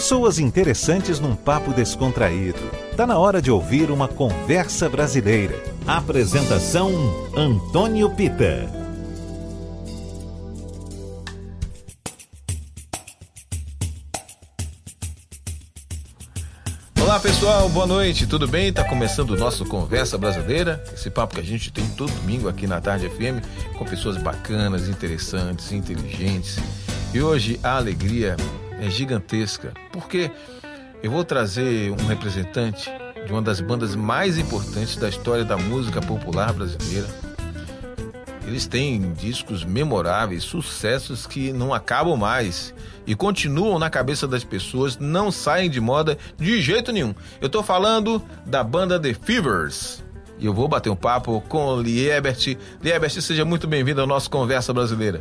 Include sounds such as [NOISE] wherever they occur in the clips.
Pessoas interessantes num papo descontraído. Tá na hora de ouvir uma conversa brasileira. Apresentação Antônio Pita. Olá pessoal, boa noite, tudo bem? Tá começando o nosso Conversa Brasileira, esse papo que a gente tem todo domingo aqui na Tarde FM com pessoas bacanas, interessantes, inteligentes. E hoje a alegria é gigantesca, porque eu vou trazer um representante de uma das bandas mais importantes da história da música popular brasileira. Eles têm discos memoráveis, sucessos que não acabam mais e continuam na cabeça das pessoas, não saem de moda de jeito nenhum. Eu tô falando da banda The Fevers. E eu vou bater um papo com Liebert. Liebert, seja muito bem-vindo ao nosso Conversa Brasileira.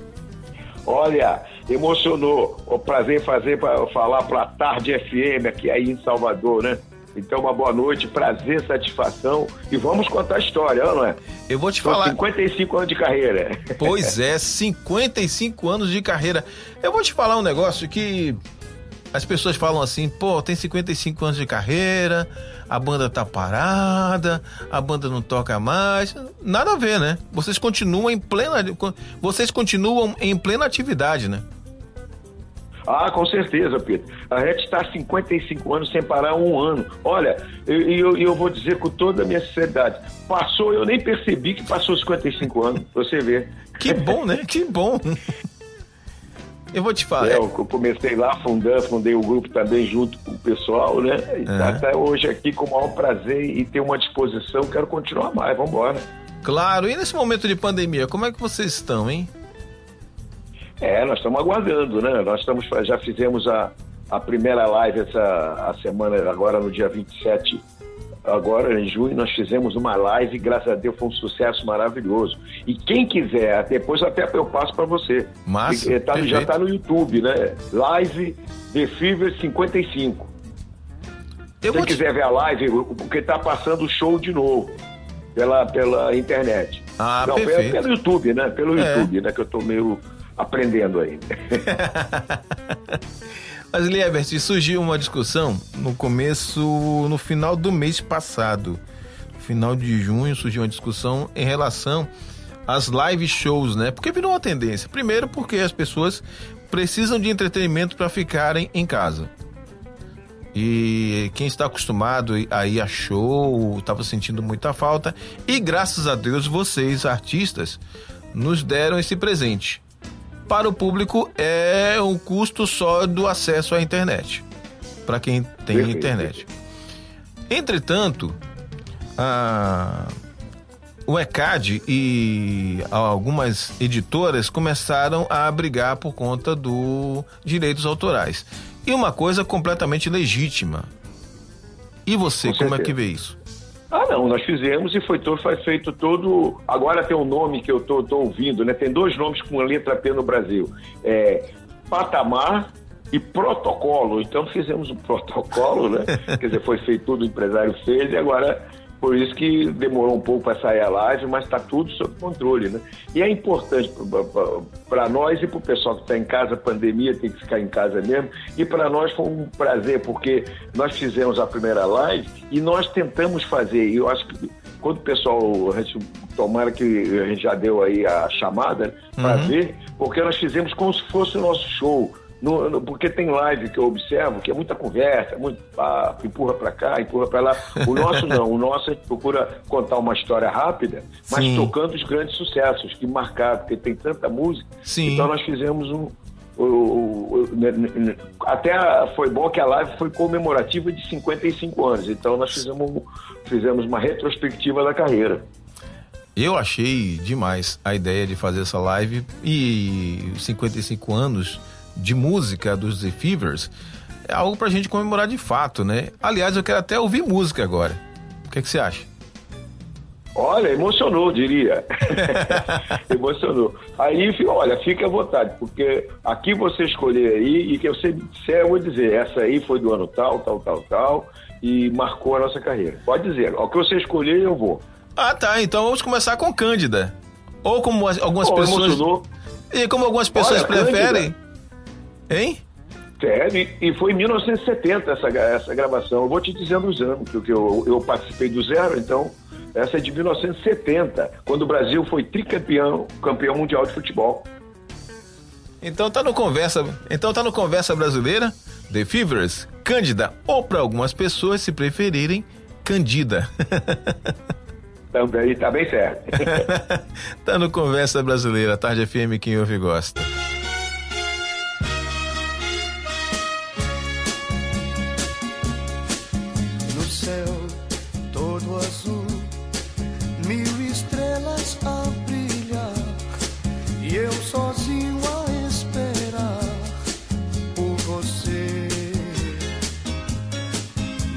Olha, emocionou. O prazer fazer para falar para a Tarde FM aqui aí em Salvador, né? Então, uma boa noite, prazer, satisfação. E vamos contar a história, não é? Eu vou te São falar. 55 anos de carreira. Pois é, 55 anos de carreira. Eu vou te falar um negócio que as pessoas falam assim, pô, tem 55 anos de carreira, a banda tá parada, a banda não toca mais. Nada a ver, né? Vocês continuam em plena. Vocês continuam em plena atividade, né? Ah, com certeza, Pedro. A gente está há 55 anos sem parar um ano. Olha, e eu, eu, eu, vou dizer com toda a minha sinceridade, passou, eu nem percebi que passou 55 anos, você vê. Que bom, né? Que bom. Eu vou te falar. É, eu comecei lá fundando, fundei o grupo também junto com o pessoal, né? E uhum. até hoje aqui com o maior prazer e ter uma disposição, quero continuar mais, vamos embora. Claro, e nesse momento de pandemia, como é que vocês estão, hein? É, nós estamos aguardando, né? Nós estamos, já fizemos a, a primeira live essa a semana, agora no dia 27 agora em junho nós fizemos uma live, graças a Deus foi um sucesso maravilhoso. E quem quiser, depois até eu passo para você. Massa, tá, já está no YouTube, né? Live The Fever 55. Eu quiser te... ver a live, porque está passando o show de novo pela, pela internet. Ah, Não, perfeito. pelo YouTube, né? Pelo é. YouTube, né? Que eu estou meio aprendendo ainda. [LAUGHS] Mas, Liebert, surgiu uma discussão no começo, no final do mês passado. No final de junho surgiu uma discussão em relação às live shows, né? Porque virou uma tendência. Primeiro, porque as pessoas precisam de entretenimento para ficarem em casa. E quem está acostumado a ir a show estava sentindo muita falta. E graças a Deus, vocês, artistas, nos deram esse presente para o público é o custo só do acesso à internet, para quem tem internet. Entretanto, a, o ECAD e algumas editoras começaram a brigar por conta dos direitos autorais. E uma coisa completamente legítima. E você, como é que vê isso? Ah, não, nós fizemos e foi todo, foi feito todo. Agora tem um nome que eu tô ouvindo, né? Tem dois nomes com a letra P no Brasil. É Patamar e protocolo. Então fizemos um [LAUGHS] protocolo, né? Quer dizer, foi feito tudo, o empresário fez e agora por isso que demorou um pouco para sair a live, mas está tudo sob controle, né? E é importante para nós e para o pessoal que está em casa, a pandemia tem que ficar em casa mesmo. E para nós foi um prazer, porque nós fizemos a primeira live e nós tentamos fazer. E eu acho que quando o pessoal, a gente, tomara que a gente já deu aí a chamada para uhum. ver, porque nós fizemos como se fosse o nosso show. No, no, porque tem live que eu observo que é muita conversa, muito papo, empurra para cá, empurra para lá. O nosso não, o nosso a gente procura contar uma história rápida, mas Sim. tocando os grandes sucessos que marcaram, porque tem tanta música. Sim. Então nós fizemos um. O, o, o, até foi bom que a live foi comemorativa de 55 anos, então nós fizemos, fizemos uma retrospectiva da carreira. Eu achei demais a ideia de fazer essa live e 55 anos de música dos The Fevers é algo pra gente comemorar de fato, né? Aliás, eu quero até ouvir música agora. O que, é que você acha? Olha, emocionou, diria. [LAUGHS] emocionou. Aí, olha, fique à vontade, porque aqui você escolher aí, e que sempre disser, eu vou dizer, essa aí foi do ano tal, tal, tal, tal, e marcou a nossa carreira. Pode dizer, o que você escolher, eu vou. Ah, tá. Então vamos começar com Cândida. Ou como algumas oh, pessoas. Emocionou. E como algumas pessoas olha, preferem. Cândida. Hein? Sério, e foi em 1970 essa, essa gravação. Eu vou te dizendo os anos, porque eu, eu participei do zero, então essa é de 1970, quando o Brasil foi tricampeão, campeão mundial de futebol. Então tá no conversa, então tá no conversa brasileira, The Fevers, Cândida, ou para algumas pessoas se preferirem, Candida. [LAUGHS] Também tá bem certo. [LAUGHS] tá no conversa brasileira, tarde FM quem ouve gosta.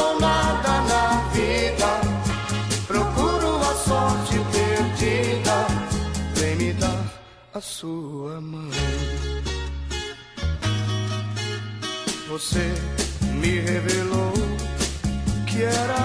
sou nada na vida. Procuro a sorte perdida. Vem me dar a sua mão. Você me revelou que era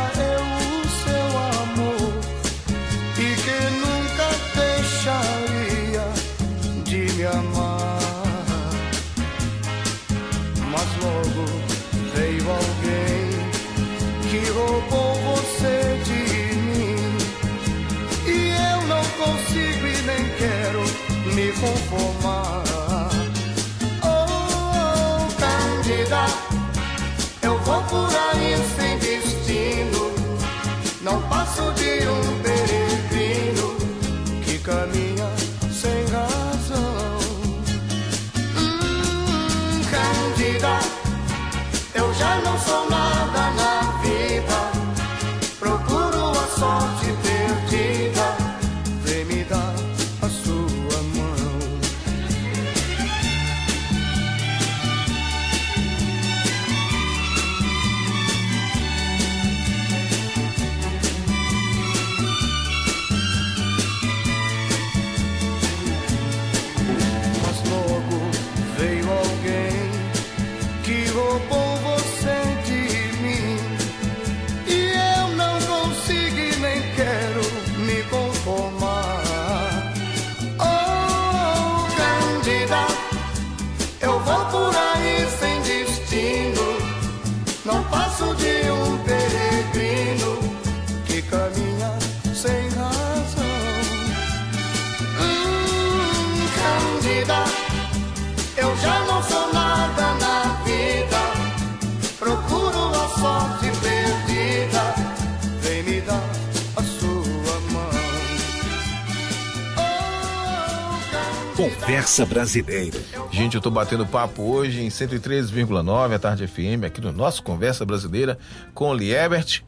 Conversa Brasileira. Gente, eu tô batendo papo hoje em 103,9 a Tarde FM, aqui no nosso Conversa Brasileira, com o Liebert,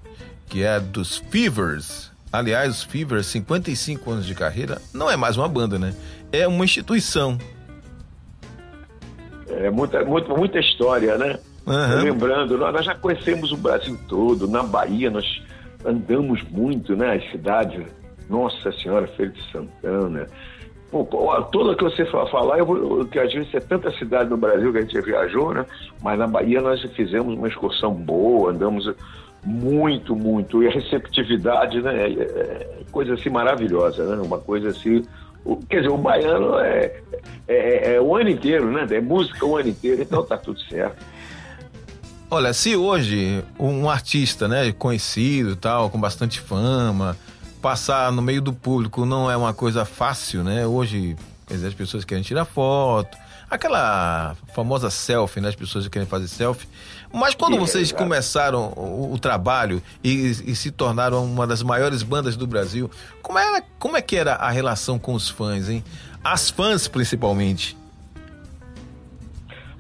que é dos Fevers. Aliás, os Fevers, 55 anos de carreira, não é mais uma banda, né? É uma instituição. É muita, muita, muita história, né? Aham. Lembrando, nós nós já conhecemos o Brasil todo. Na Bahia, nós andamos muito, né? As cidades. Nossa Senhora, Feira de Santana. Pô, toda que você fa- falar, eu vou, que às vezes é tanta cidade no Brasil que a gente viajou, né? Mas na Bahia nós fizemos uma excursão boa, andamos muito, muito. E a receptividade, né? É, é coisa assim maravilhosa, né? Uma coisa assim. o- Quer dizer, o baiano é, é, é o ano inteiro, né? É música o ano inteiro, então tá tudo certo. Olha, se hoje um artista, né, conhecido tal, com bastante fama, passar no meio do público não é uma coisa fácil, né? Hoje, quer dizer, as pessoas querem tirar foto, aquela famosa selfie, né? As pessoas querem fazer selfie. Mas quando vocês exato. começaram o, o trabalho e, e se tornaram uma das maiores bandas do Brasil, como, era, como é que era a relação com os fãs, hein? As fãs, principalmente.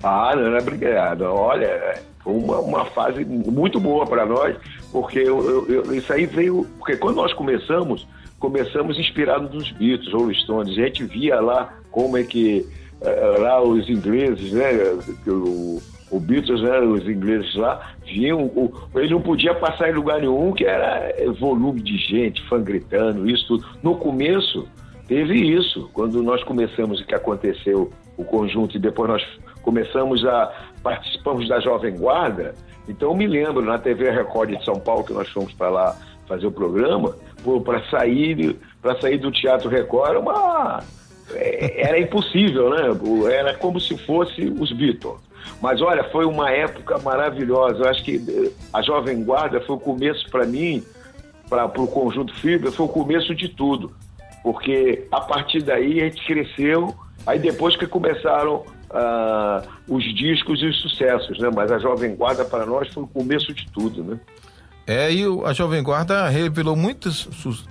Ah, Ana, obrigado. Olha, uma, uma fase muito boa para nós, porque eu- eu- isso aí veio. Porque quando nós começamos, começamos inspirados nos Beatles, Rolling Stones. A gente via lá como é que eh, lá os ingleses, né? O, o Beatles, né? Os ingleses lá vinham, o, ele não podia passar em lugar nenhum, que era eh, volume de gente, fã gritando, isso tudo. No começo teve isso, quando nós começamos, que aconteceu o conjunto e depois nós começamos a participamos da Jovem Guarda. Então eu me lembro na TV Record de São Paulo que nós fomos para lá fazer o programa, para sair para sair do Teatro Record era uma é, era impossível, né? Era como se fosse os Beatles. Mas olha, foi uma época maravilhosa. Eu acho que eh, a Jovem Guarda foi o começo para mim, para o conjunto Fibra, foi o começo de tudo. Porque a partir daí a gente cresceu, aí depois que começaram uh, os discos e os sucessos, né? Mas a Jovem Guarda para nós foi o começo de tudo, né? É, e a Jovem Guarda revelou muitos,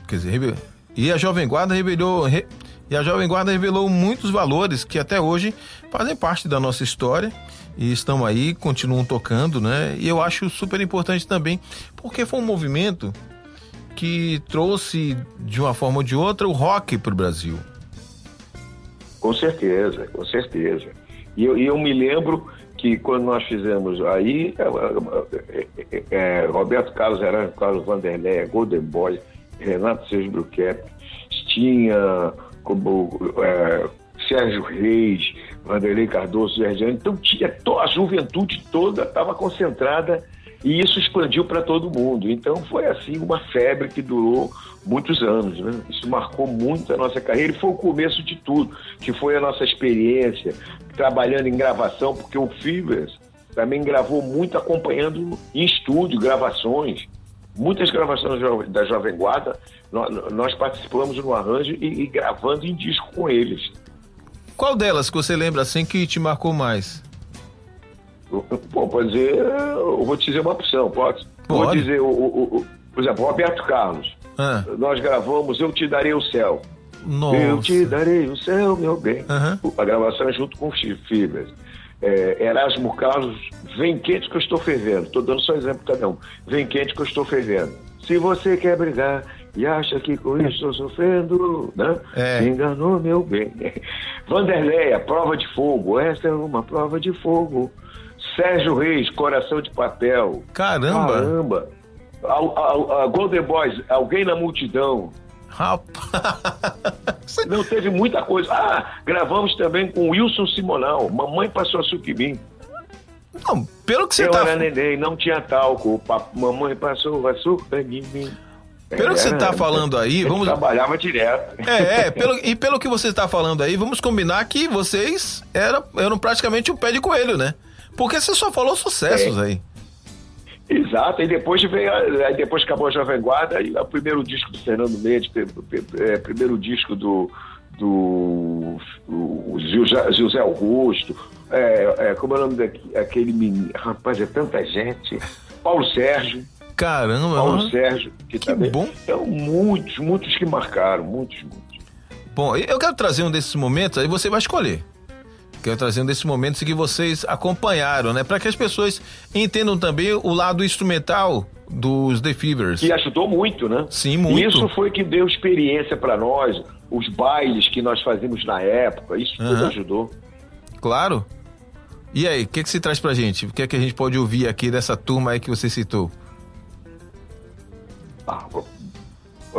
quer dizer, e a Jovem Guarda revelou, re, e a Jovem Guarda revelou muitos valores que até hoje fazem parte da nossa história e estão aí, continuam tocando, né? E eu acho super importante também, porque foi um movimento que trouxe de uma forma ou de outra o rock para o Brasil. Com certeza, com certeza. E eu, e eu me lembro que quando nós fizemos aí, é, é, é, Roberto Carlos Heran, Carlos Vanderlei, Golden Boy, Renato Sérgio Bruquet, tinha como é, Sérgio Reis, Vanderlei Cardoso, Sergiane, então tinha a juventude toda estava concentrada e isso expandiu para todo mundo. Então foi assim uma febre que durou muitos anos, né? Isso marcou muito a nossa carreira e foi o começo de tudo, que foi a nossa experiência trabalhando em gravação, porque o Fibers também gravou muito acompanhando em estúdio, gravações. Muitas gravações da Jovem Guarda, nós participamos no arranjo e, e gravando em disco com eles. Qual delas que você lembra assim que te marcou mais? Pode dizer, eu vou te dizer uma opção, pode? pode. Vou dizer, o, o, o, por exemplo, o Roberto Carlos. Ah. Nós gravamos Eu Te Darei o Céu. Nossa. Eu te darei o céu, meu bem. Uhum. A gravação é junto com Fibras. É, Erasmo Carlos, vem quente que eu estou fervendo. Estou dando só exemplo cada um. Vem quente que eu estou fervendo. Se você quer brigar e acha que com isso estou sofrendo, né? É. enganou meu bem. [LAUGHS] Vanderleia, prova de fogo. Essa é uma prova de fogo. Sérgio Reis, coração de papel. Caramba! Caramba! A, a, a Golden Boys, alguém na multidão. Rapaz! Não, teve muita coisa. Ah, gravamos também com Wilson Simonal. Mamãe passou açúcar em mim. Não, pelo que você Eu tá... era neném, não tinha talco. Mamãe passou açúcar em mim. Pelo que você está falando aí, vamos. Trabalhava direto. É, é pelo, e pelo que você está falando aí, vamos combinar que vocês eram, eram praticamente um pé de coelho, né? Porque você só falou sucessos é. aí. Exato, e depois veio, aí depois acabou a Jovem Guarda, e o primeiro disco do Fernando Mendes, é, primeiro disco do, do o José Augusto, é, é, como é o nome daquele menino, rapaz, é tanta gente, Paulo Sérgio. Caramba, Paulo mano. Sérgio, que, que também, bom. Então, muitos, muitos que marcaram, muitos, muitos. Bom, eu quero trazer um desses momentos, aí você vai escolher quero trazer um desses momentos que vocês acompanharam, né? Para que as pessoas entendam também o lado instrumental dos The Fevers. E ajudou muito, né? Sim, muito. Isso foi que deu experiência para nós, os bailes que nós fazíamos na época, isso tudo uhum. ajudou. Claro. E aí, o que, que se traz pra gente? O que é que a gente pode ouvir aqui dessa turma aí que você citou? Ah,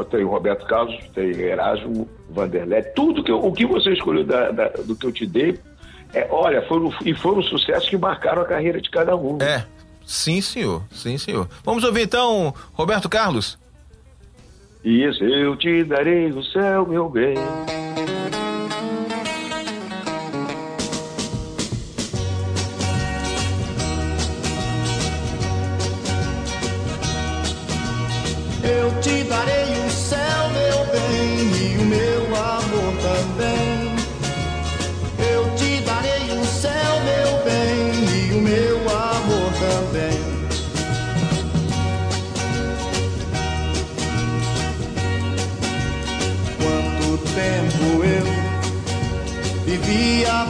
tem o Roberto Carlos, tem Erasmo, Vanderlei, tudo que eu, o que você escolheu da, da, do que eu te dei, é, olha, foram, e foram sucessos que marcaram a carreira de cada um. É, sim, senhor. Sim, senhor. Vamos ouvir então Roberto Carlos. Isso, eu te darei o céu, meu bem.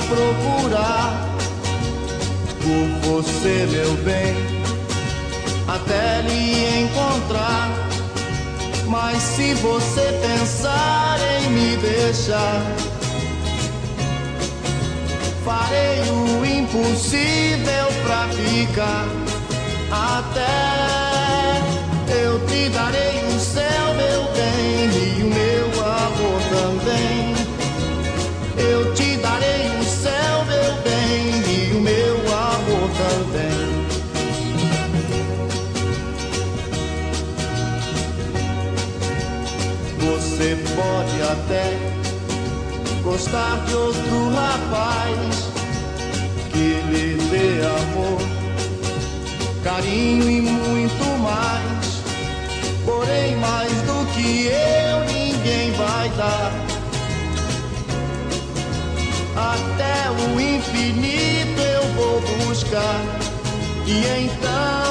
Procurar por você, meu bem, até lhe encontrar. Mas se você pensar em me deixar, farei o impossível pra ficar até eu te darei o céu, meu bem, e o meu amor também. Eu te darei o também. Você pode até gostar de outro rapaz que lhe dê amor, carinho e muito mais. Porém, mais do que eu, ninguém vai dar. Até o infinito buscar, e então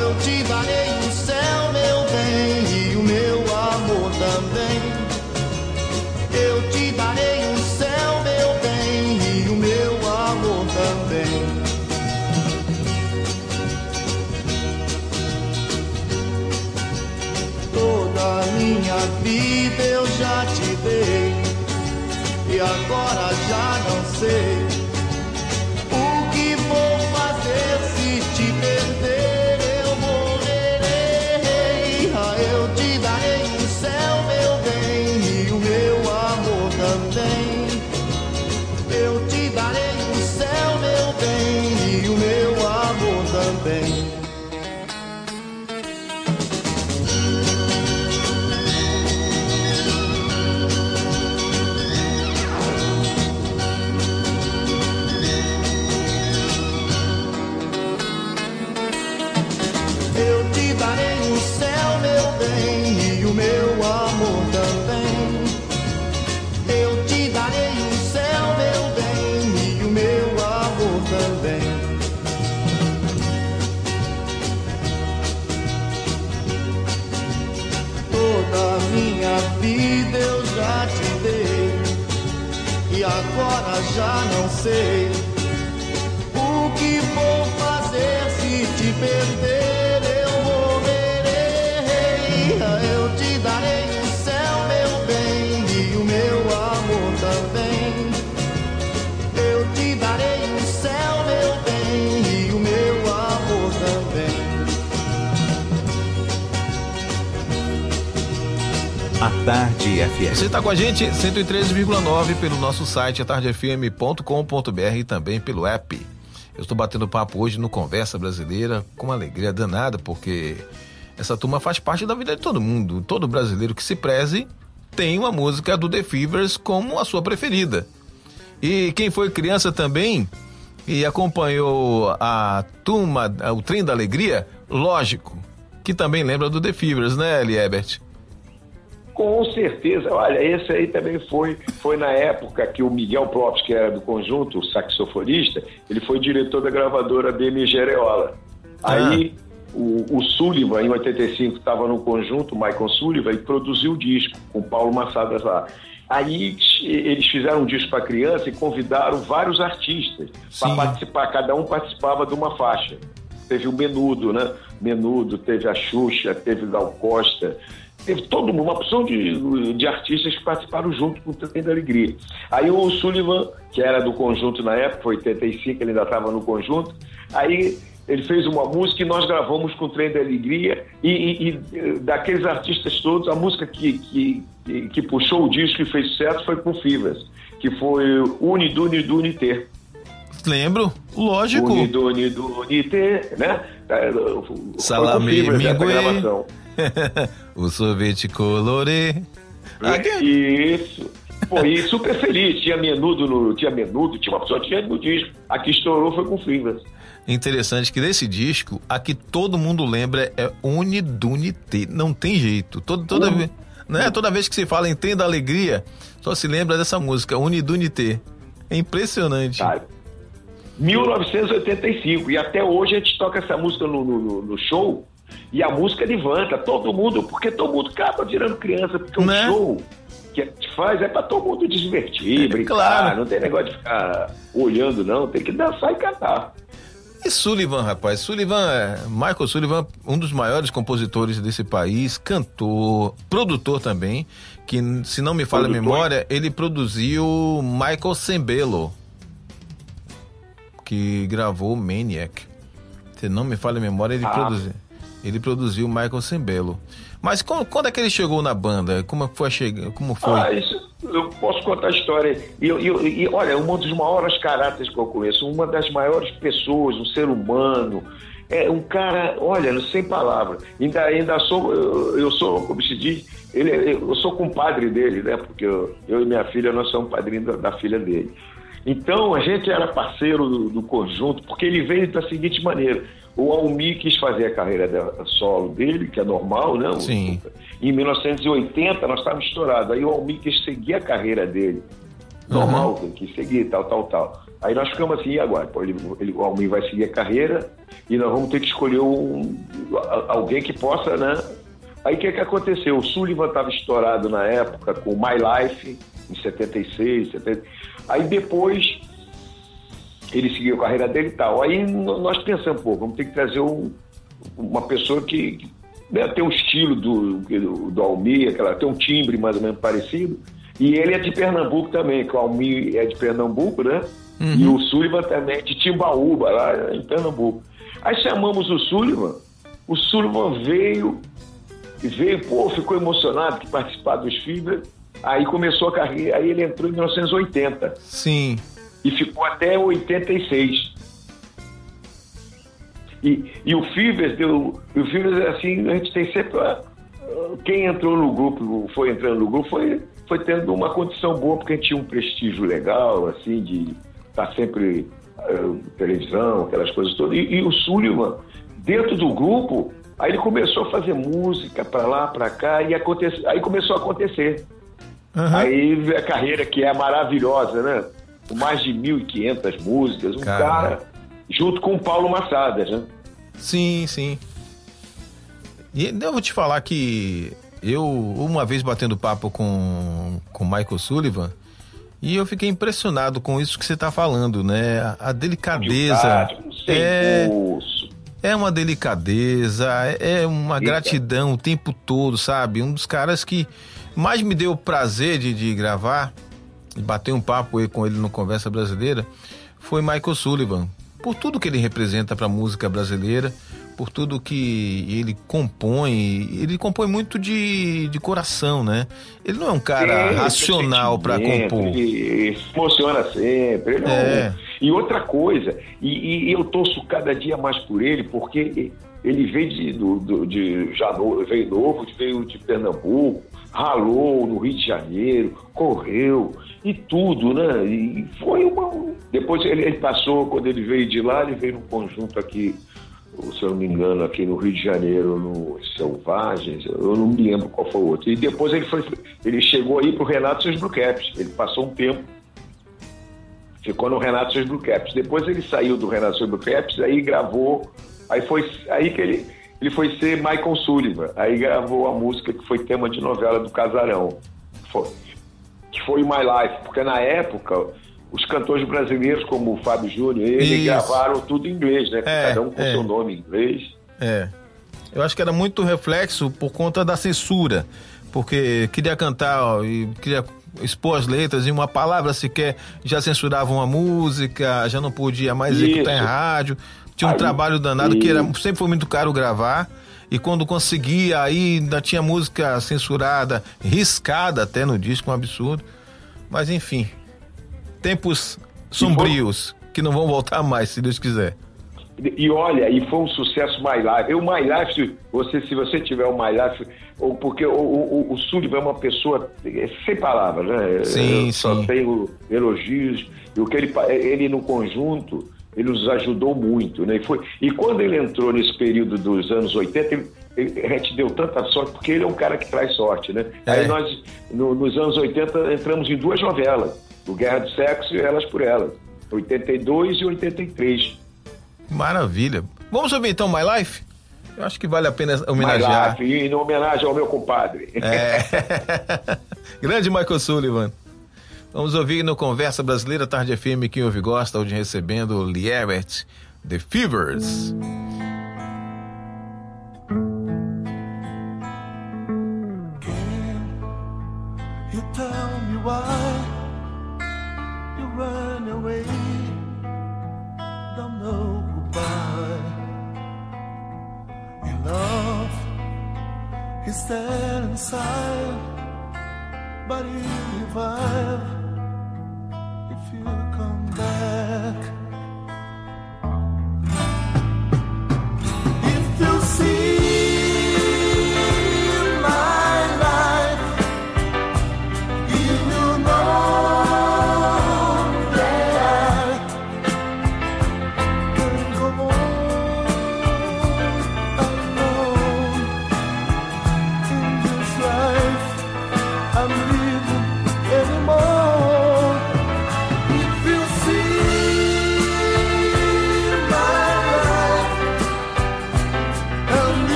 eu te darei o céu, meu bem, e o meu amor também. Eu te darei o céu, meu bem, e o meu amor também. Toda minha vida eu já te dei, e agora já não sei já não sei. Tarde FM. Você está com a gente 113,9 pelo nosso site atardefm.com.br e também pelo app. Eu estou batendo papo hoje no Conversa Brasileira com uma alegria danada, porque essa turma faz parte da vida de todo mundo. Todo brasileiro que se preze tem uma música do The Fevers como a sua preferida. E quem foi criança também e acompanhou a turma, o Trem da Alegria, lógico, que também lembra do The Fevers, né, Eliebert? Com certeza. Olha, esse aí também foi, foi na época que o Miguel Propes, que era do conjunto, o saxofonista, ele foi diretor da gravadora BMG Areola. Aí o, o Sullivan, em 85, estava no conjunto, o Michael Sullivan, e produziu o disco com o Paulo Massadas lá. Aí eles fizeram um disco para criança e convidaram vários artistas para participar. Cada um participava de uma faixa. Teve o Menudo, né? Menudo, teve a Xuxa, teve Gal Costa, teve todo mundo, uma opção de, de artistas que participaram junto com o Trem da Alegria. Aí o Sullivan, que era do conjunto na época, foi 85, ele ainda estava no conjunto, aí ele fez uma música e nós gravamos com o Trem da Alegria e, e- e, daqueles artistas todos, a música que, que, que, que puxou o disco e fez sucesso foi com Fivas, que foi Uniduniduniter. Lembro, lógico. Uniduniduniter, né? Foi com Salame Fivas essa mingue. gravação. [LAUGHS] o sorvete colorê. Que- Isso. Pô, e super feliz. Tinha menudo, no, tinha menudo, tinha uma pessoa que tinha no disco. A que estourou foi com Fivas. Interessante que desse disco, a que todo mundo lembra é Unidunité. Não tem jeito. Todo, toda, Uni- vez, né? toda vez que se fala em Trem da Alegria, só se lembra dessa música, Unidunité. É impressionante. Sabe? 1985. E até hoje a gente toca essa música no- no- no show. E a música levanta todo mundo, porque todo mundo acaba virando criança, porque o Né? show que a gente faz é pra todo mundo divertir, brincar. Claro. Não tem negócio de ficar olhando, não. Tem que dançar e cantar. E Sullivan, rapaz, Sullivan, é- Michael Sullivan, um dos maiores compositores desse país, cantor, produtor também, que se não me falha a memória, ele produziu Michael Sembello. que gravou Maniac. Se não me falha a memória, ele, Ah. produziu, ele produziu Michael Sembello. Mas quando, é que ele chegou na banda? Como foi a Como foi? Ah, isso, eu posso contar a história. E, eu- e, olha, um dos maiores caráteres que eu conheço, uma das maiores pessoas, um ser humano. É um cara, olha, sem palavras. Ainda, ainda sou, eu, eu sou, como se diz, ele, eu sou compadre dele, né? Porque eu, eu e minha filha, nós somos padrinhos da, da filha dele. Então, a gente era parceiro do, do conjunto, porque ele veio da seguinte maneira. O Almi quis fazer a carreira da- solo dele, que é normal, né? Sim. Em 1980, nós estávamos estourados. Aí o Almi quis seguir a carreira dele. Normal, tem que seguir, tal, tal, tal. Aí nós ficamos assim, e agora? Pô, ele, ele, o Almi vai seguir a carreira e nós vamos ter que escolher um, alguém que possa, né? Aí o que, que aconteceu? O Sullivan estava estourado na época com My Life, em 76, 70. Aí depois ele seguiu a carreira dele e tal. Aí nós pensamos, pô, vamos ter que trazer um- uma pessoa que, né, tem um estilo do, do, do Almir, aquela, tem um timbre mais ou menos parecido. E ele é de Pernambuco também, que o Almir é de Pernambuco, né? E o Sullivan também é de Timbaúba, lá em Pernambuco. Aí chamamos o Sullivan, o Sullivan veio, veio, pô, ficou emocionado que participar dos Fibra. Aí começou a carreira, aí ele entrou em 1980 Sim. E ficou até 86. E, e o Fivers deu. O Fivers, assim, a gente tem sempre. ah, Quem entrou no grupo, foi entrando no grupo, foi, foi tendo uma condição boa, porque a gente tinha um prestígio legal, assim, de estar sempre ah, televisão, aquelas coisas todas. E, e o Sullivan, dentro do grupo, aí ele começou a fazer música para lá, para cá, e aconte, aí começou a acontecer. Aham. Aí a carreira que é maravilhosa, né? Com mais de 1.500 músicas. Um Caramba. cara, junto com o Paulo Massadas, né? Sim, sim. E eu vou te falar que eu, uma vez batendo papo com o Michael Sullivan, e eu fiquei impressionado com isso que você está falando, né? A, delicadeza. É, é uma delicadeza, é é uma Eita. gratidão o tempo todo, sabe? Um dos caras que mais me deu prazer de, de gravar e bater um papo aí com ele no Conversa Brasileira foi Michael Sullivan. Por tudo que ele representa para a música brasileira, por tudo que ele compõe, ele compõe muito de, de coração, né? Ele não é um cara Sim, racional para compor. Ele se emociona sempre. Ele É. E outra coisa, e, e eu torço cada dia mais por ele, porque ele veio de, do, do- de já no- veio novo, veio de Pernambuco, ralou no Rio de Janeiro, correu e tudo, né? E foi uma. Depois ele, ele passou, quando ele veio de lá, ele veio num conjunto aqui, se eu não me engano, aqui no Rio de Janeiro, no Selvagens, eu não me lembro qual foi o outro. E depois ele foi, ele chegou aí pro Renato seus Blue Caps. Ele passou um tempo, ficou no Renato seus Blue Caps. Depois ele saiu do Renato seus Blue Caps, aí gravou, aí foi aí que ele ele foi ser Michael Sullivan. Aí gravou a música que foi tema de novela do Casarão. Foi, que foi My Life, porque na época os cantores brasileiros como o Fábio Júnior, ele Isso. gravaram tudo em inglês, né? É, Cada um com é. seu nome em inglês. É. Eu acho que era muito reflexo por conta da censura. Porque queria cantar ó, e queria expor as letras e uma palavra sequer já censuravam a música, já não podia mais Isso. executar em rádio. Tinha um Aí, trabalho danado que era, sempre foi muito caro gravar. E quando conseguia, aí ainda tinha música censurada, riscada até no disco, um absurdo. Mas enfim, tempos sombrios que não vão voltar mais, se Deus quiser. E olha, e foi um sucesso My Life. Eu, My Life, se você, se você tiver o My Life, ou porque o, o, o Sullivan é uma pessoa é, sem palavras, né? Sim, Eu Só sim. tenho elogios. E o que ele, pa- ele no conjunto, ele nos ajudou muito, né? E, foi, e quando ele entrou nesse período dos anos 80, ele, ele- a gente deu tanta sorte, porque ele é um cara que traz sorte, né? É. Aí nós, no- nos anos 80, entramos em duas novelas, o Guerra do Sexo e Elas por Elas, 82 e 83. Maravilha. Vamos ouvir então My Life? Eu acho que vale a pena My homenagear. Life, em homenagem ao meu compadre. É. [LAUGHS] Grande Michael Sullivan. Vamos ouvir no Conversa Brasileira Tarde FM, quem ouve gosta, hoje recebendo Liebert, The Fevers. He's there inside, but he revived.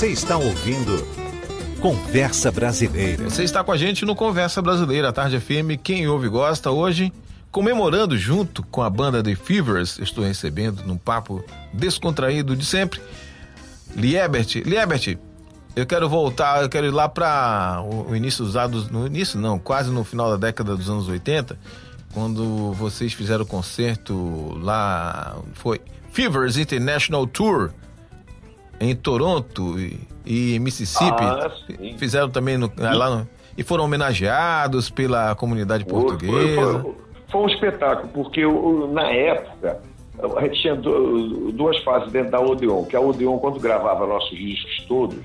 Você está ouvindo Conversa Brasileira. Você está com a gente no Conversa Brasileira, Tarde FM. Quem ouve gosta hoje, comemorando junto com a banda The Fevers, estou recebendo num papo descontraído de sempre, Liebert. Liebert, eu quero voltar, eu quero ir lá para o, início dos anos, no início não, quase no final da década dos anos 80, quando vocês fizeram o concerto lá, foi Fevers International Tour em Toronto e, e Mississippi. Ah. Fizeram também no, lá no, e foram homenageados pela comunidade portuguesa. Foi, foi- foi um espetáculo, porque na época a gente tinha du- duas fases dentro da Odeon, que a Odeon, quando gravava nossos discos todos,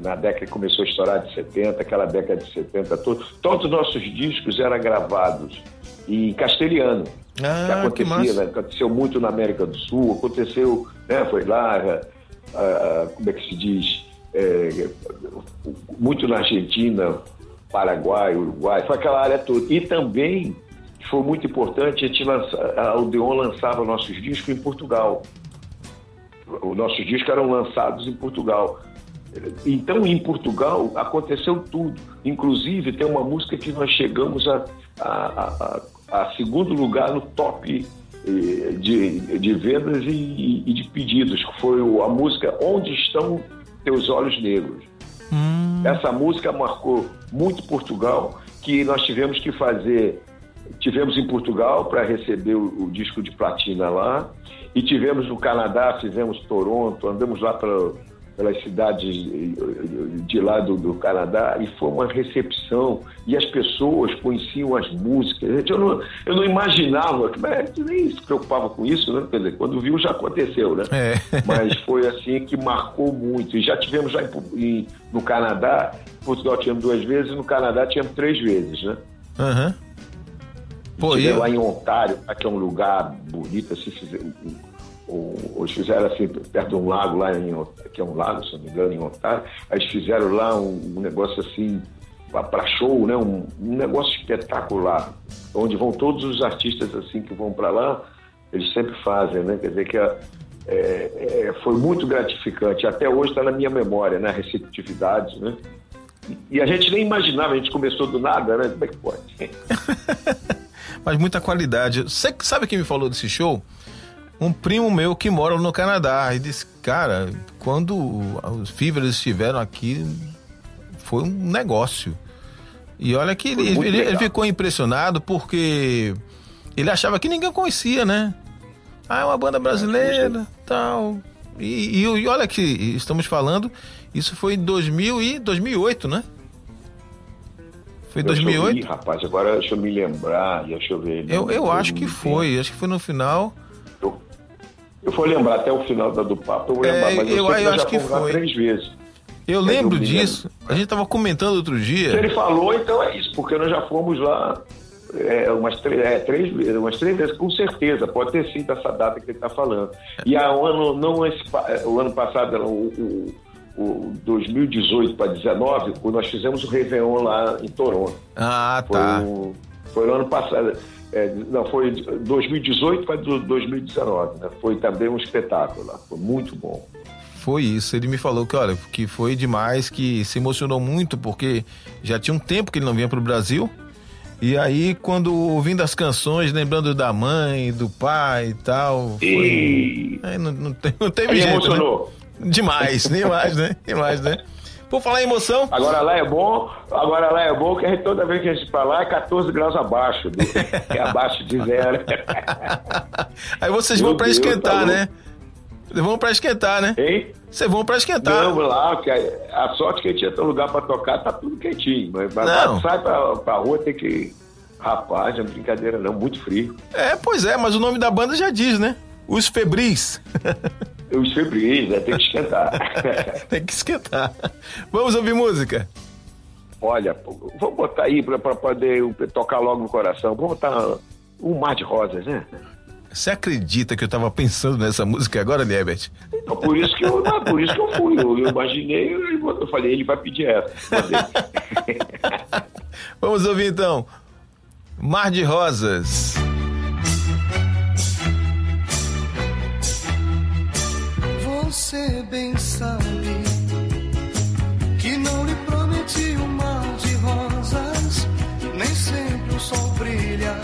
na década que começou a estourar de 70, aquela década de 70 toda, todos os nossos discos eram gravados em castelhano. Ah, que que acontecia, massa. né? aconteceu muito na América do Sul, aconteceu, né, foi lá, ah, como é que se diz, É, muito na Argentina, Paraguai, Uruguai, foi aquela área toda. E também foi muito importante, a, gente lança, a Odeon lançava nossos discos em Portugal. Os nossos discos eram lançados em Portugal. Então, em Portugal, aconteceu tudo. Inclusive, tem uma música que nós chegamos a, a, a, a- segundo lugar no top de, de vendas e, e de pedidos, que foi a música Onde Estão Teus Olhos Negros. Essa música marcou muito Portugal, que nós tivemos que fazer. Tivemos em Portugal para receber o, o disco de platina lá, e tivemos no Canadá, fizemos Toronto, andamos lá para pelas cidades eh, de lá do, do Canadá e foi uma recepção e as pessoas conheciam as músicas. Eu não, eu não imaginava, mas nem se preocupava com isso, né? Quer dizer, quando viu já aconteceu, né? É. [LAUGHS] Mas foi assim que marcou muito. E já tivemos lá em, em- no Canadá, em Portugal tivemos duas vezes, no Canadá tivemos três vezes, né? Aham. Pô, e eu, lá em Ontário, que é um lugar bonito, assim, fizeram, o- eles fizeram assim, perto de um lago lá, em, que é um lago, se não me engano, em Ontário, aí eles fizeram lá um, um negócio assim, para show, né? Um, um negócio espetacular, onde vão todos os artistas assim que vão para lá, eles sempre fazem, né? Quer dizer que é, é, é, foi muito gratificante, até hoje está na minha memória, né? A receptividade, né? E a gente nem imaginava, a gente começou do nada, né? Como é que pode? [LAUGHS] mas muita qualidade. Você sabe quem me falou desse show? Um primo meu que mora no Canadá. E disse, cara, quando os Fevers estiveram aqui, foi um negócio. E olha que ele, ele- ele ficou impressionado porque ele achava que ninguém conhecia, né? Ah, é uma banda brasileira, tal. E, e, e olha que estamos falando, isso foi em 2000 e 2008, né? Foi em Deixa eu- 2008? Ih, rapaz, agora deixa eu me lembrar, deixa eu ver. Eu, eu acho que 2020. foi, acho que foi no final. Eu, vou lembrar até o final da, do papo, eu vou É, lembrar, mas eu, eu- eu acho já que foi. três vezes. Eu lembro disso. A gente tava comentando outro Se dia. ele falou, então é isso, porque nós já fomos lá é, umas, três, é, três, vezes- umas três vezes, com certeza, pode ter sido essa data que ele está falando. E a, o ano, não esse, é, o ano passado, o, o, o 2018 para 2019, quando nós fizemos o Réveillon lá em Toronto. Ah, Foi, tá. o, foi no ano passado. É, não, foi de 2018 para do- 2019. Né? Foi também um espetáculo lá. Foi muito bom. Foi isso. Ele me falou que, olha, que foi demais, que se emocionou muito, porque já tinha um tempo que ele não vinha pro Brasil. E aí, quando ouvindo as canções, lembrando da mãe, do pai e tal. Foi... E não, não, não teve jeito. emocionou. Né? Demais, [LAUGHS] demais, né? Demais, né? Por falar em emoção, Agora lá é bom, agora lá é bom que gente, toda vez que a gente vai lá é 14 graus abaixo, do- é abaixo de zero. [LAUGHS] aí vocês Meu vão pra Deus, esquentar, tá né? Vocês vão pra esquentar, né? Hein? Vocês vão pra esquentar. Vamos lá, porque a, a sorte que a gente um lugar pra tocar, tá tudo quentinho. Mas, Não. sai pra, pra rua, tem que. Rapaz, é brincadeira não, muito frio. É, pois é, mas o nome da banda já diz, né? Os Febris. [LAUGHS] Os febris, né? Tem que esquentar. [LAUGHS] Tem que esquentar. Vamos ouvir música? Olha, vamos botar aí pra, pra poder tocar logo no coração. Vamos botar um mar de rosas, né? Você acredita que eu tava pensando nessa música agora, Liebert? Então, por isso que eu, não, por isso que eu fui. Eu, eu imaginei, eu, eu falei, ele vai pedir essa. [LAUGHS] Vamos ouvir então. Mar de Rosas. Você bem sabe que não lhe prometi um mar de rosas, nem sempre o sol brilha.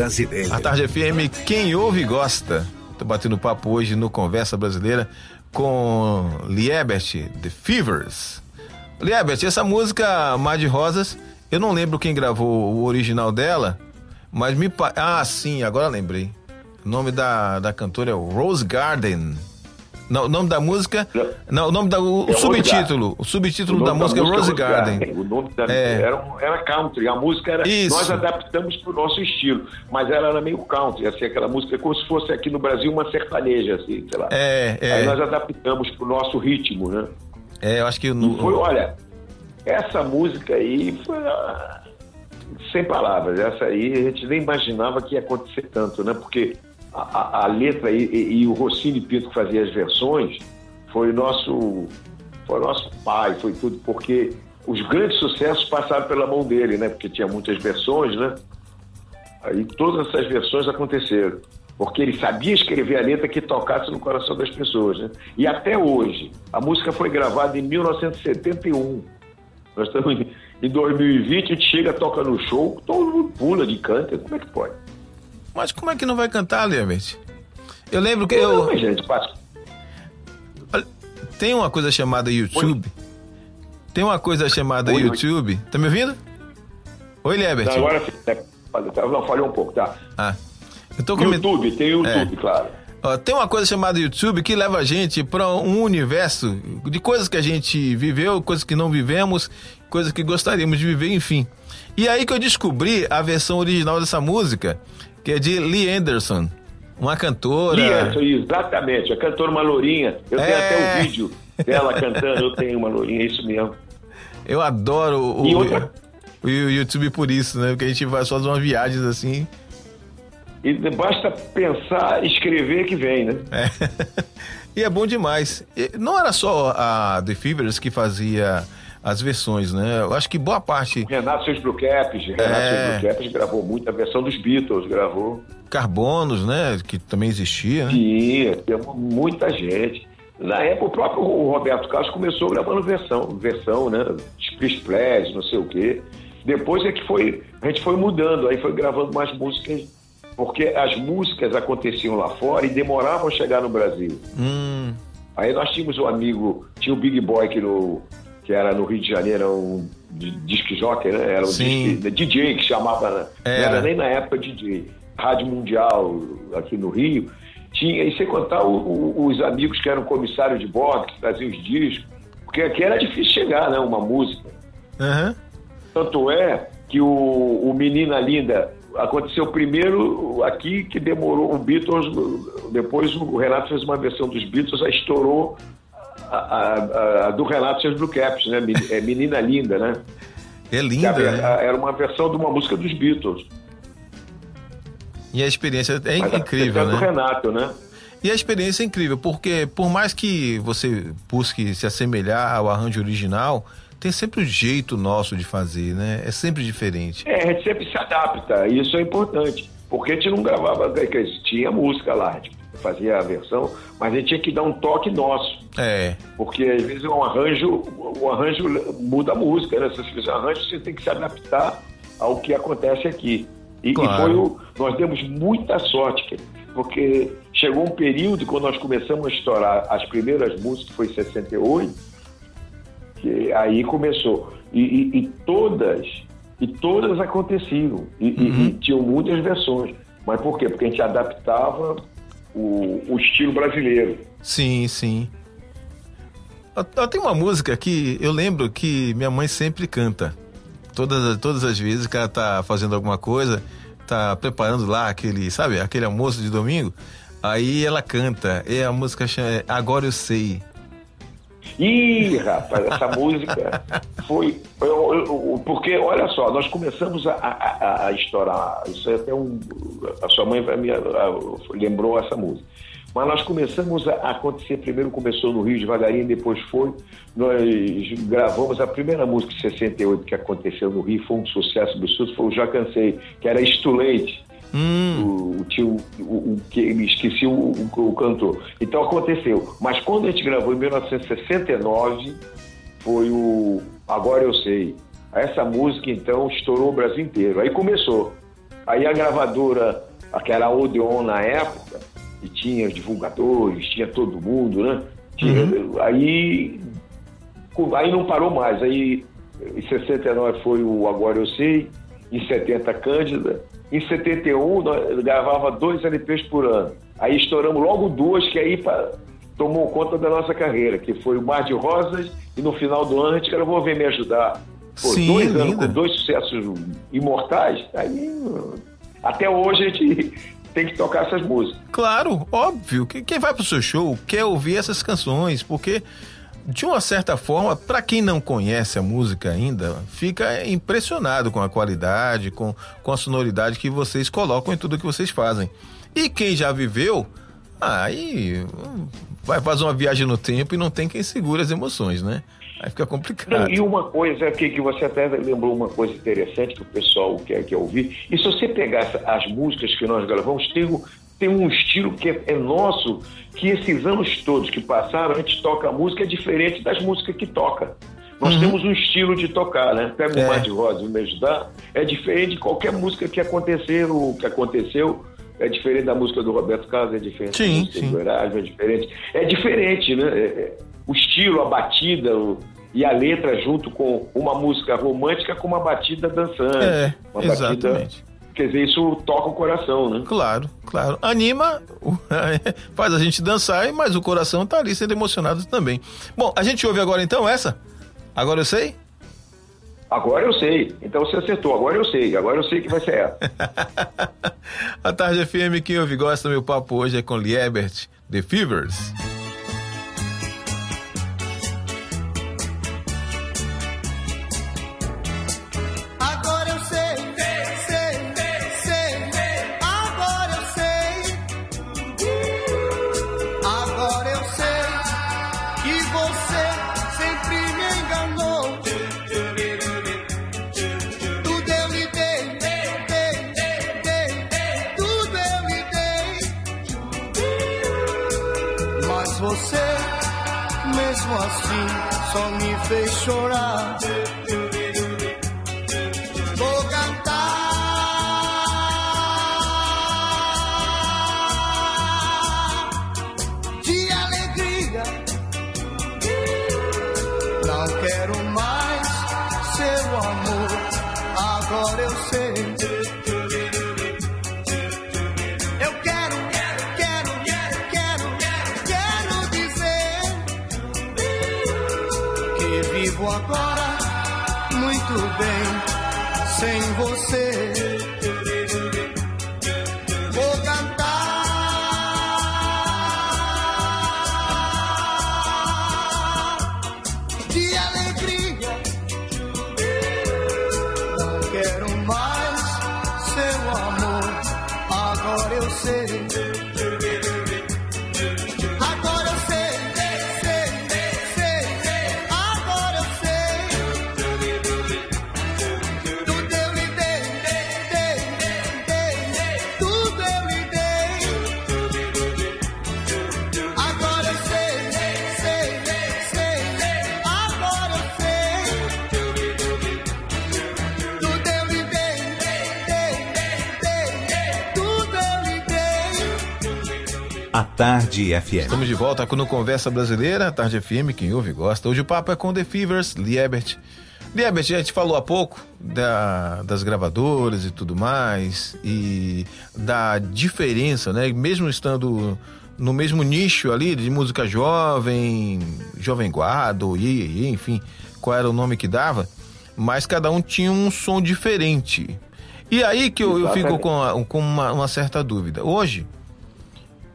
Brasileira. A Tarde FM, quem ouve gosta. Tô batendo papo hoje no Conversa Brasileira com Liebert, The Fevers. Liebert, essa música Mar de Rosas, eu não lembro quem gravou o original dela, mas me... Ah, sim, agora lembrei. O nome da, da cantora é Rose Garden. Não, o nome da música. Não, o nome da. O, É subtítulo. O subtítulo O da nome música é Rose Garden. O nome da É. era, era country, a música era. Isso. Nós adaptamos para o nosso estilo, mas ela era meio country, assim, aquela música como se fosse aqui no Brasil uma sertaneja, assim, sei lá. É, Aí é. nós adaptamos para o nosso ritmo, né? É, eu acho que no. foi, olha, essa música aí foi ah, sem palavras. Essa aí a gente nem imaginava que ia acontecer tanto, né? Porque a, a- letra e, e- e o Rossini Pinto que fazia as versões foi nosso, foi nosso pai, foi tudo, porque os grandes sucessos passaram pela mão dele, né? Porque tinha muitas versões, né? Aí todas essas versões aconteceram. Porque ele sabia escrever a letra que tocasse no coração das pessoas, né? E até hoje, a música foi gravada em 1971. Nós estamos em 2020, a gente chega, toca no show, todo mundo pula de canta. Como é que pode? Mas como é que não vai cantar, Liebert? Eu lembro que Não, eu. mas, gente, passa. Tem uma coisa chamada YouTube. Tem uma coisa chamada Oi, oi. YouTube. Tá me ouvindo? Oi, Liebert. Não, agora é, tá, não, falhou um pouco, tá? Ah. Eu tô comentando. YouTube, tem YouTube, claro. Ó, tem uma coisa chamada YouTube que leva a gente para um universo de coisas que a gente viveu, coisas que não vivemos, coisas que gostaríamos de viver, enfim. E aí que eu descobri a versão original dessa música, que é de Lee Anderson, uma cantora. Isso, exatamente. A cantora uma lourinha. Eu tenho É. até o vídeo dela cantando, eu tenho uma lourinha, é isso mesmo. Eu adoro o, E outra- o YouTube por isso, né? Porque a gente faz faz umas viagens assim. E basta pensar, escrever que vem, né? É. [LAUGHS] e é bom demais. E não era só a The Fevers que fazia as versões, né? Eu acho que boa parte. Renato Seus Bluecaps, Renato É. Seus gravou muito, a versão dos Beatles gravou. Carbonos, né? Que também existia, né? Tinha, tinha muita gente. Na época, o próprio Roberto Carlos começou gravando versão, versão, né? Split Splash, não sei o quê. Depois é que foi, a gente foi mudando, aí foi gravando mais músicas, porque as músicas aconteciam lá fora e demoravam a chegar no Brasil. Hum, Aí nós tínhamos um amigo, tinha o Big Boy que, no, que era no Rio de Janeiro, era um di- disc jockey, né? Era um disc, DJ que chamava, né? não Era. era nem na época DJ. Rádio Mundial aqui no Rio. Tinha, e sem contar o- o- os amigos que eram comissários de bordo, que traziam os discos, porque aqui era difícil chegar, né? Uma música. aham. Tanto é que o, o Menina Linda aconteceu primeiro aqui, que demorou o Beatles, depois o Renato fez uma versão dos Beatles, aí estourou a, a- a do Renato seus Blue Caps, né? É Menina Linda, né? É Que linda, a- né? a- era uma versão de uma música dos Beatles. E a experiência é Mas a incrível, do né? Renato, né? E a experiência é incrível, porque por mais que você busque se assemelhar ao arranjo original, tem sempre o jeito nosso de fazer, né? É sempre diferente. É, a gente sempre se adapta, isso é importante. Porque a gente não gravava, tinha música lá, a gente fazia a versão, mas a gente tinha que dar um toque nosso. É, Porque às vezes um arranjo, o arranjo muda a música, né? Se você fizer um arranjo, você tem que se adaptar ao que acontece aqui. E, e Claro. foi o, nós demos muita sorte, porque chegou um período quando nós começamos a estourar as primeiras músicas, foi em 68, que aí começou. E, e- e todas, e todas aconteciam. E, e- e tinham muitas versões. Mas por quê? Porque a gente adaptava o, o estilo brasileiro. sim, sim. Eu, eu tenho uma música que eu lembro que minha mãe sempre canta. Todas, todas as vezes que ela tá fazendo alguma coisa, tá preparando lá aquele, sabe, aquele almoço de domingo, aí ela canta. E a música chama Agora Eu Sei. Ih, rapaz, essa música foi. eu- eu- porque, olha só, nós começamos a, a- a- estourar. Isso é até um. A sua mãe me, lembrou essa música. Mas nós começamos a acontecer. Primeiro começou no Rio devagarinho, depois foi. Nós gravamos a primeira música de 68 que aconteceu no Rio, foi um sucesso absurdo, foi o Já Cansei, que era Estulente Hum, o, o tio, o, o que me esqueci o, o, o cantor. Então aconteceu. Mas quando a gente gravou em 1969, foi o Agora Eu Sei. Essa música então estourou o Brasil inteiro. Aí começou. Aí a gravadora, aquela Odeon na época, e tinha os divulgadores, tinha todo mundo, né? Tinha- Aí, co- aí não parou mais. Aí em 69 foi o Agora Eu Sei, em 70 Cândida, em 71 nós gravava dois LPs por ano. Aí estouramos logo duas que aí pa- tomou conta da nossa carreira, que foi o Mar de Rosas e no final do ano a gente gravou Vem Me Ajudar. Pô, Sim, dois anos linda. com dois sucessos imortais, aí até hoje a gente [LAUGHS] tem que tocar essas músicas. Claro, óbvio. que Quem vai pro seu show quer ouvir essas canções, porque de uma certa forma, para quem não conhece a música ainda, fica impressionado com a qualidade, com, com a sonoridade que vocês colocam em tudo que vocês fazem. E quem já viveu, aí vai fazer uma viagem no tempo e não tem quem segure as emoções, né? Aí fica complicado. e uma coisa aqui que você até lembrou uma coisa interessante que o pessoal quer, quer ouvir. E se você pegar as músicas que nós gravamos, tem, tem um estilo que é, é nosso, que esses anos todos que passaram, a gente toca música é diferente das músicas que toca. Nós temos um estilo de tocar, né? Pega o É. Mar de Rosa e Me Ajudar, é diferente de qualquer música que aconteceu, que aconteceu. É diferente da música do Roberto Carlos, é diferente Sim, da música sim. do Erasmo, é diferente. É diferente, né? É- é- o estilo, a batida o- e a letra junto com uma música romântica com uma batida dançante. É, uma exatamente. Quer dizer, isso toca o coração, né? Claro, claro. Anima, [LAUGHS] faz a gente dançar, mas o coração tá ali sendo emocionado também. Bom, a gente ouve agora então essa? Agora eu sei? Agora eu sei. Então você acertou. Agora eu sei. Agora eu sei que vai ser essa. [LAUGHS] A Tarde FM, quem ouve gosta, meu papo hoje é com Liebert, The Fevers. Tarde FM. Estamos de volta com no Conversa Brasileira, Tarde FM, quem ouve gosta. Hoje o papo é com The Fevers, Liebert. Liebert, a gente falou há pouco da- das gravadoras e tudo mais, e da diferença, né? Mesmo estando no mesmo nicho ali de música jovem, jovem guarda, ou iê, iê, enfim, qual era o nome que dava, mas cada um tinha um som diferente. E aí que eu, eu fico com, a- com uma- uma certa dúvida. Hoje,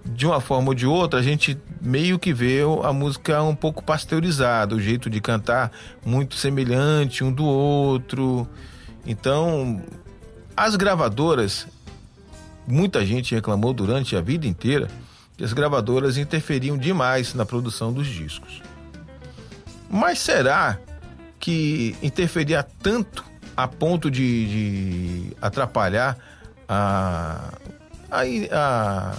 de uma forma ou de outra, a gente meio que vê a música um pouco pasteurizada, o jeito de cantar muito semelhante um do outro. Então, as gravadoras, muita gente reclamou durante a vida inteira que as gravadoras interferiam demais na produção dos discos. Mas será que interferia tanto a ponto de, de atrapalhar a, a, a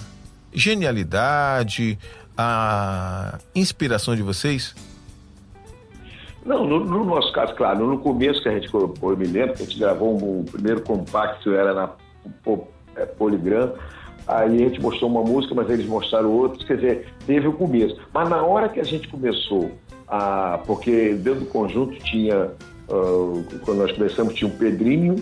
genialidade, a inspiração de vocês? Não, no, no nosso caso, claro, no começo que a gente eu me lembro que a gente gravou um, o primeiro compacto, era na é, Poligram. Aí a gente mostrou uma música, mas eles mostraram outras, quer dizer, teve o começo. Mas na hora que a gente começou a. Porque dentro do conjunto tinha. ah, quando nós começamos, tinha o Pedrinho,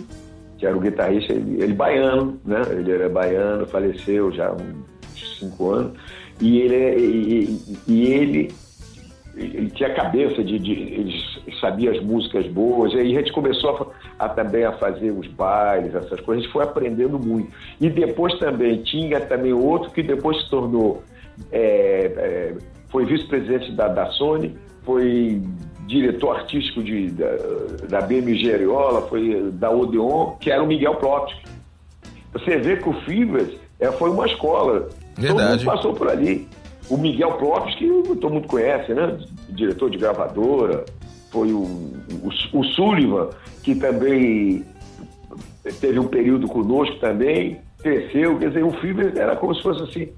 que era o guitarrista, ele, ele baiano, né? Ele era baiano, faleceu já uns cinco anos. E ele, é- e, e- ele ele tinha cabeça de, de ele sabia as músicas boas e aí a gente começou a, a também a fazer os bailes essas coisas a gente foi aprendendo muito e depois também tinha também outro que depois se tornou é, é, foi vice-presidente da, da Sony foi diretor artístico de, da, da BMG Ariola foi da Odeon que era o Miguel Plotkin você vê que o Fibras é, foi uma escola Verdade. todo mundo passou por ali o Miguel Plopes, que todo mundo conhece, né? Diretor de gravadora. Foi o, o, o Sullivan, que também teve um período conosco também, cresceu. Quer dizer, o Fibra era como se fosse assim.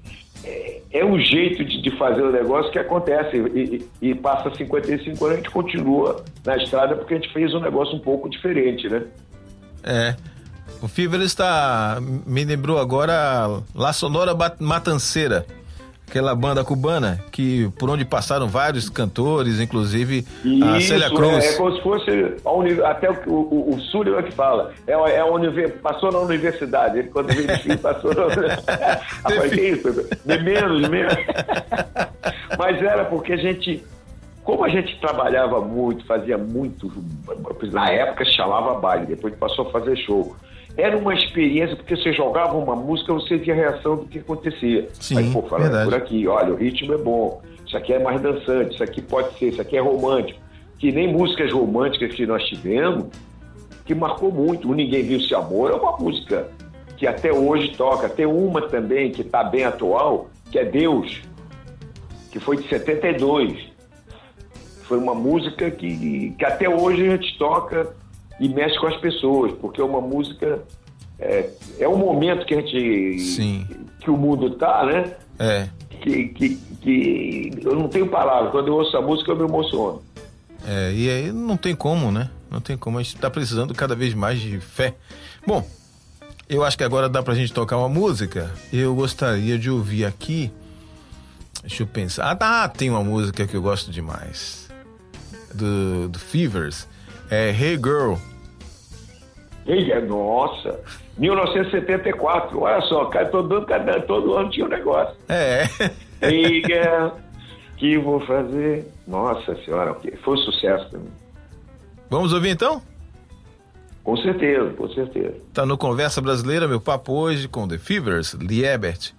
É, é um jeito de, de fazer o negócio que acontece. E, e- e passa 55 anos, a gente continua na estrada porque a gente fez um negócio um pouco diferente, né? É. O Fever está. Me lembrou agora La Sonora Matanceira. Aquela banda cubana que por onde passaram vários cantores, inclusive a Isso, Célia Cruz. É, é como se fosse a até o, o, o, Sullivan que fala. É, é a univer- passou na universidade. Ele, quando veio de filho, passou na que [LAUGHS] isso? De menos, menos. Mas era porque a gente. Como a gente trabalhava muito, fazia muito. Na época chamava baile, depois passou a fazer show. Era uma experiência, porque você jogava uma música, você via a reação do que acontecia. Sim, Aí, pô, falando verdade. por aqui, olha, o ritmo é bom, isso aqui é mais dançante, isso aqui pode ser, isso aqui é romântico. Que nem músicas românticas que nós tivemos, que marcou muito. O Ninguém Viu Se Amor é uma música que até hoje toca. Tem uma também que está bem atual, que é Deus, que foi de 72. Foi uma música que, que até hoje a gente toca e mexe com as pessoas, porque é uma música. É, é um momento que a gente. Sim. que o mundo tá, né? É. Que, que, que eu não tenho palavras. Quando eu ouço a música, eu me emociono. É, e aí não tem como, né? Não tem como. A gente tá precisando cada vez mais de fé. Bom, eu acho que agora dá pra gente tocar uma música. Eu gostaria de ouvir aqui. Deixa eu pensar. Ah, tá, tem uma música que eu gosto demais. Do, do Fevers. É Hey Girl. Ei, é, nossa, 1974, olha só, cara, todo, cada, todo ano tinha um negócio. É. Ei, girl, que vou fazer? Nossa senhora, foi um sucesso também. Vamos ouvir então? Com certeza, com certeza. Tá no Conversa Brasileira, meu papo hoje com The Fevers, Liebert.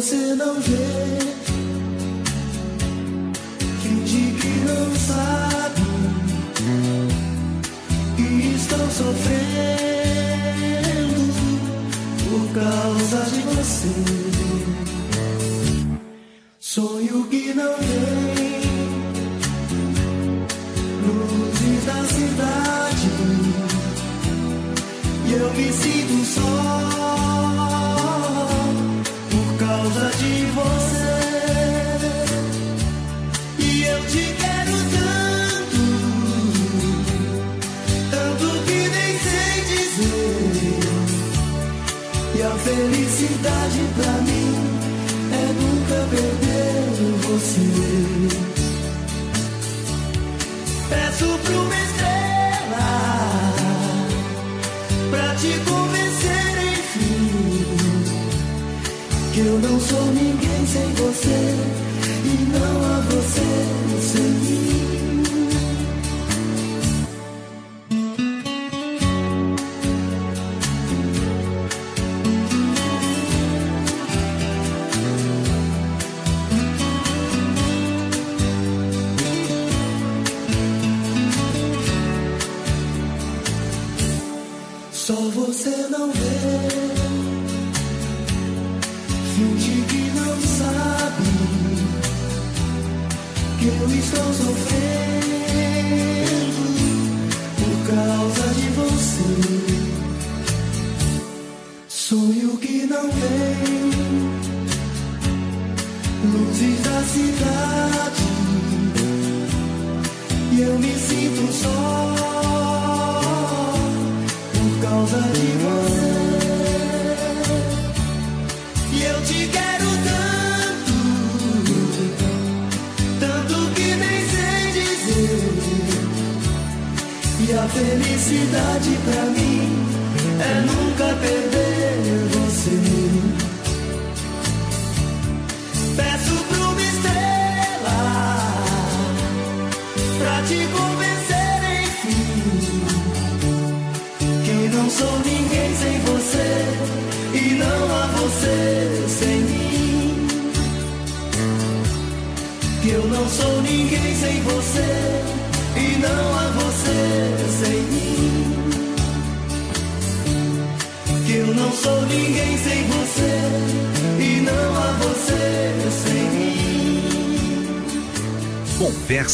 Você não vê, finge que não sabe? E estão sofrendo por causa de você. Sonho que não vem, luzes da cidade. E eu me sinto só felicidade pra mim é nunca perder você. Peço pra uma estrela pra te convencer, enfim, que eu não sou ninguém sem você e não há você sem mim.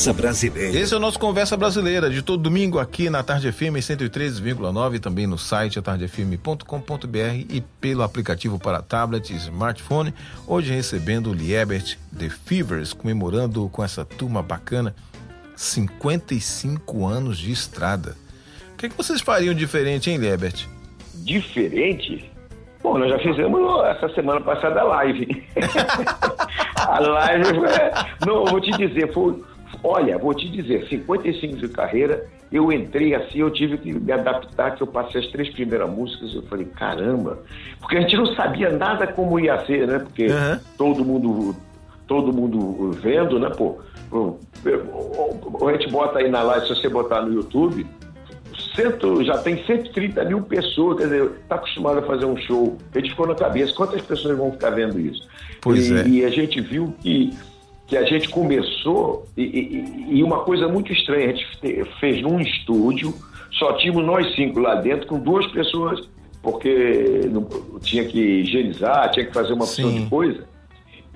Conversa Brasileira. Esse é o nosso Conversa Brasileira, de todo domingo aqui na Tarde FM 103,9, também no site atardefm.com.br e pelo aplicativo para tablet e smartphone. Hoje recebendo o Liebert The Fevers, comemorando com essa turma bacana 55 anos de estrada. O que, que vocês fariam diferente, hein, Liebert? Diferente? Bom, nós já fizemos essa semana passada a live. [LAUGHS] a live foi... Não, eu vou te dizer, foi... Olha, vou te dizer, 55 de carreira, eu entrei assim, eu tive que me adaptar, que eu passei as três primeiras músicas, eu falei, caramba, porque a gente não sabia nada como ia ser, né? Porque Uhum. todo mundo, todo mundo vendo, né, pô? A gente bota aí na live, se você botar no YouTube, cento, já tem 130 mil pessoas, quer dizer, está acostumado a fazer um show. A gente ficou na cabeça, quantas pessoas vão ficar vendo isso? Pois e, é. e a gente viu que, que a gente começou, e, e- e uma coisa muito estranha, a gente fe- fez num estúdio, só tínhamos nós cinco lá dentro, com duas pessoas, porque não- tinha que higienizar, tinha que fazer uma opção de coisa.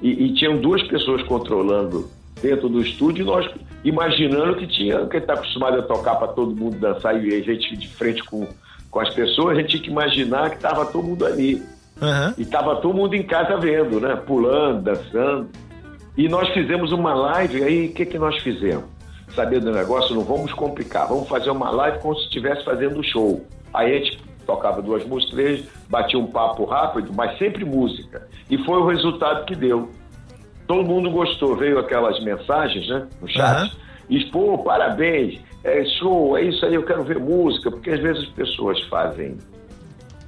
E, e tinham duas pessoas controlando dentro do estúdio e nós imaginando que tinha, que está acostumado a tocar para todo mundo dançar e a gente de frente com, com as pessoas, a gente tinha que imaginar que estava todo mundo ali. Aham. E estava todo mundo em casa vendo, né? Pulando, dançando. E nós fizemos uma live, aí o que, que nós fizemos? Sabendo do negócio, não vamos complicar, vamos fazer uma live como se estivesse fazendo um show. Aí a gente tocava duas músicas, três, batia um papo rápido, mas sempre música. E foi o resultado que deu. Todo mundo gostou, veio aquelas mensagens, né, no chat. Aham. E, pô, parabéns, é show, é isso aí, eu quero ver música, porque às vezes as pessoas fazem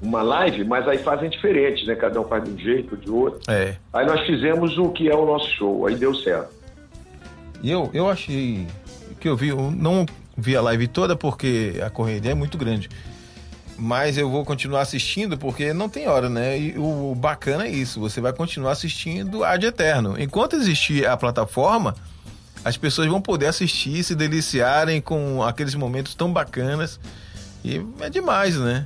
uma live, mas aí fazem diferente, né? Cada um faz de um jeito, de outro. É. Aí nós fizemos o que é o nosso show, aí deu certo. E eu, eu achei que eu vi, eu não vi a live toda porque a correria é muito grande. Mas eu vou continuar assistindo porque não tem hora, né? E o bacana é isso, você vai continuar assistindo ad eterno. Enquanto existir a plataforma, as pessoas vão poder assistir, se deliciarem com aqueles momentos tão bacanas. E é demais, né?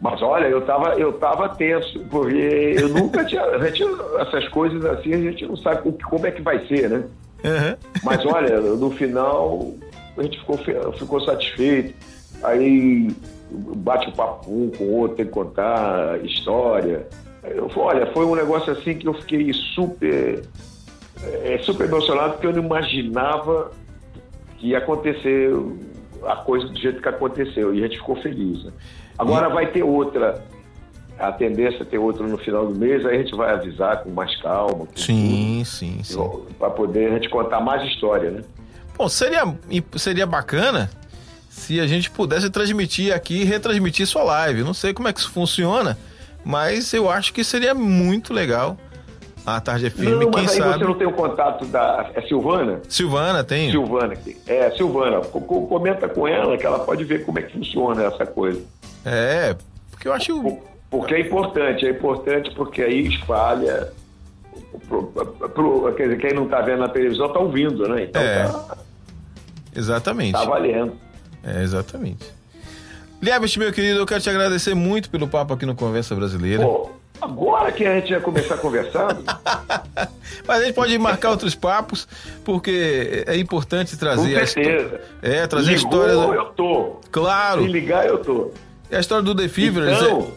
Mas olha, eu tava, eu tava tenso, porque eu nunca tinha, a gente, essas coisas assim, a gente não sabe como é que vai ser, né? Aham. Mas olha, no final a gente ficou, ficou satisfeito. Aí bate o papo um com o outro, tem que contar história. Eu, olha, foi um negócio assim que eu fiquei super, é, super emocionado porque eu não imaginava que ia acontecer a coisa do jeito que aconteceu. E a gente ficou feliz. né? Agora vai ter outra. A tendência é ter outra no final do mês, aí a gente vai avisar com mais calma. com Sim, sim, sim. para poder a gente contar mais história, né? Bom, seria, seria bacana se a gente pudesse transmitir aqui e retransmitir sua live. Não sei como é que isso funciona, mas eu acho que seria muito legal. A Tarde FM, não, quem mas aí sabe. você não tem o contato da é Silvana? Silvana tem. Silvana, é Silvana. Co- co- Comenta com ela que ela pode ver como é que funciona essa coisa. É, porque eu acho. Por- Porque é importante, é importante porque aí espalha. Pro, pro- quer dizer, quem não está vendo na televisão está ouvindo, né? Então É. tá, Exatamente. tá valendo. É, exatamente. Liebert, meu querido, eu quero te agradecer muito pelo papo aqui no Conversa Brasileira. Pô, agora que a gente vai começar a conversar, [LAUGHS] Mas a gente pode marcar outros papos, porque é importante com trazer a histó- certeza. É, trazer a Ligou, história. do- eu tô. Claro. Se ligar, eu tô. É a história do The Fevers. Então,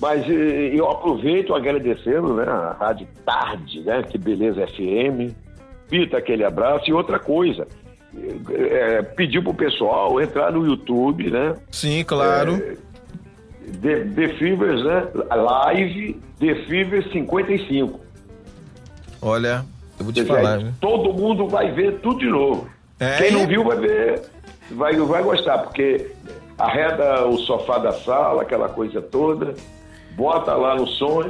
mas eh, eu aproveito agradecendo né, a Rádio Tarde, né, que beleza FM, Pita aquele abraço e outra coisa, eh, pediu pro pessoal entrar no YouTube, né, Sim, claro. The, The Fevers, né, live The Fevers 55. Olha, eu vou te falar. aí viu? todo mundo vai ver tudo de novo. É, Quem e- não viu vai ver. vai, vai gostar, porque arreda o sofá da sala, aquela coisa toda, bota lá no som,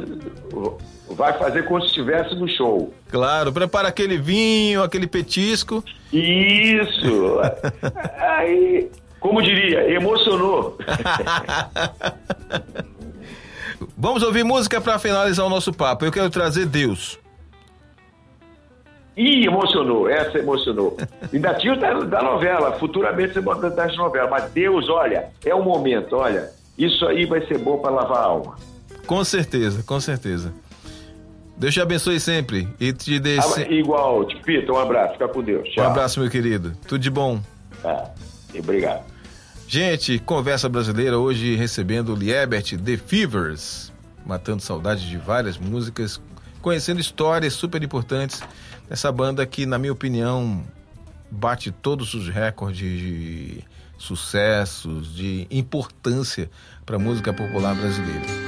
vai fazer como se estivesse no show. Claro, prepara aquele vinho, aquele petisco. Isso! [LAUGHS] Aí, como diria, emocionou. [LAUGHS] Vamos ouvir música para finalizar o nosso papo. Eu quero trazer Deus. Ih, emocionou, essa emocionou. [LAUGHS] Ainda tinha o da, da novela, futuramente você bota das novelas, mas Deus, olha, é o momento, olha, isso aí vai ser bom para lavar a alma. Com certeza, com certeza. Deus te abençoe sempre e te dê Ah, igual, Pita, um abraço, fica com Deus. um Tchau. abraço, meu querido. Tudo de bom. Ah, obrigado. Gente, conversa brasileira hoje recebendo Liebert The Fevers, matando saudades de várias músicas, conhecendo histórias super importantes dessa banda que, na minha opinião, bate todos os recordes de sucessos, de importância para a música popular brasileira.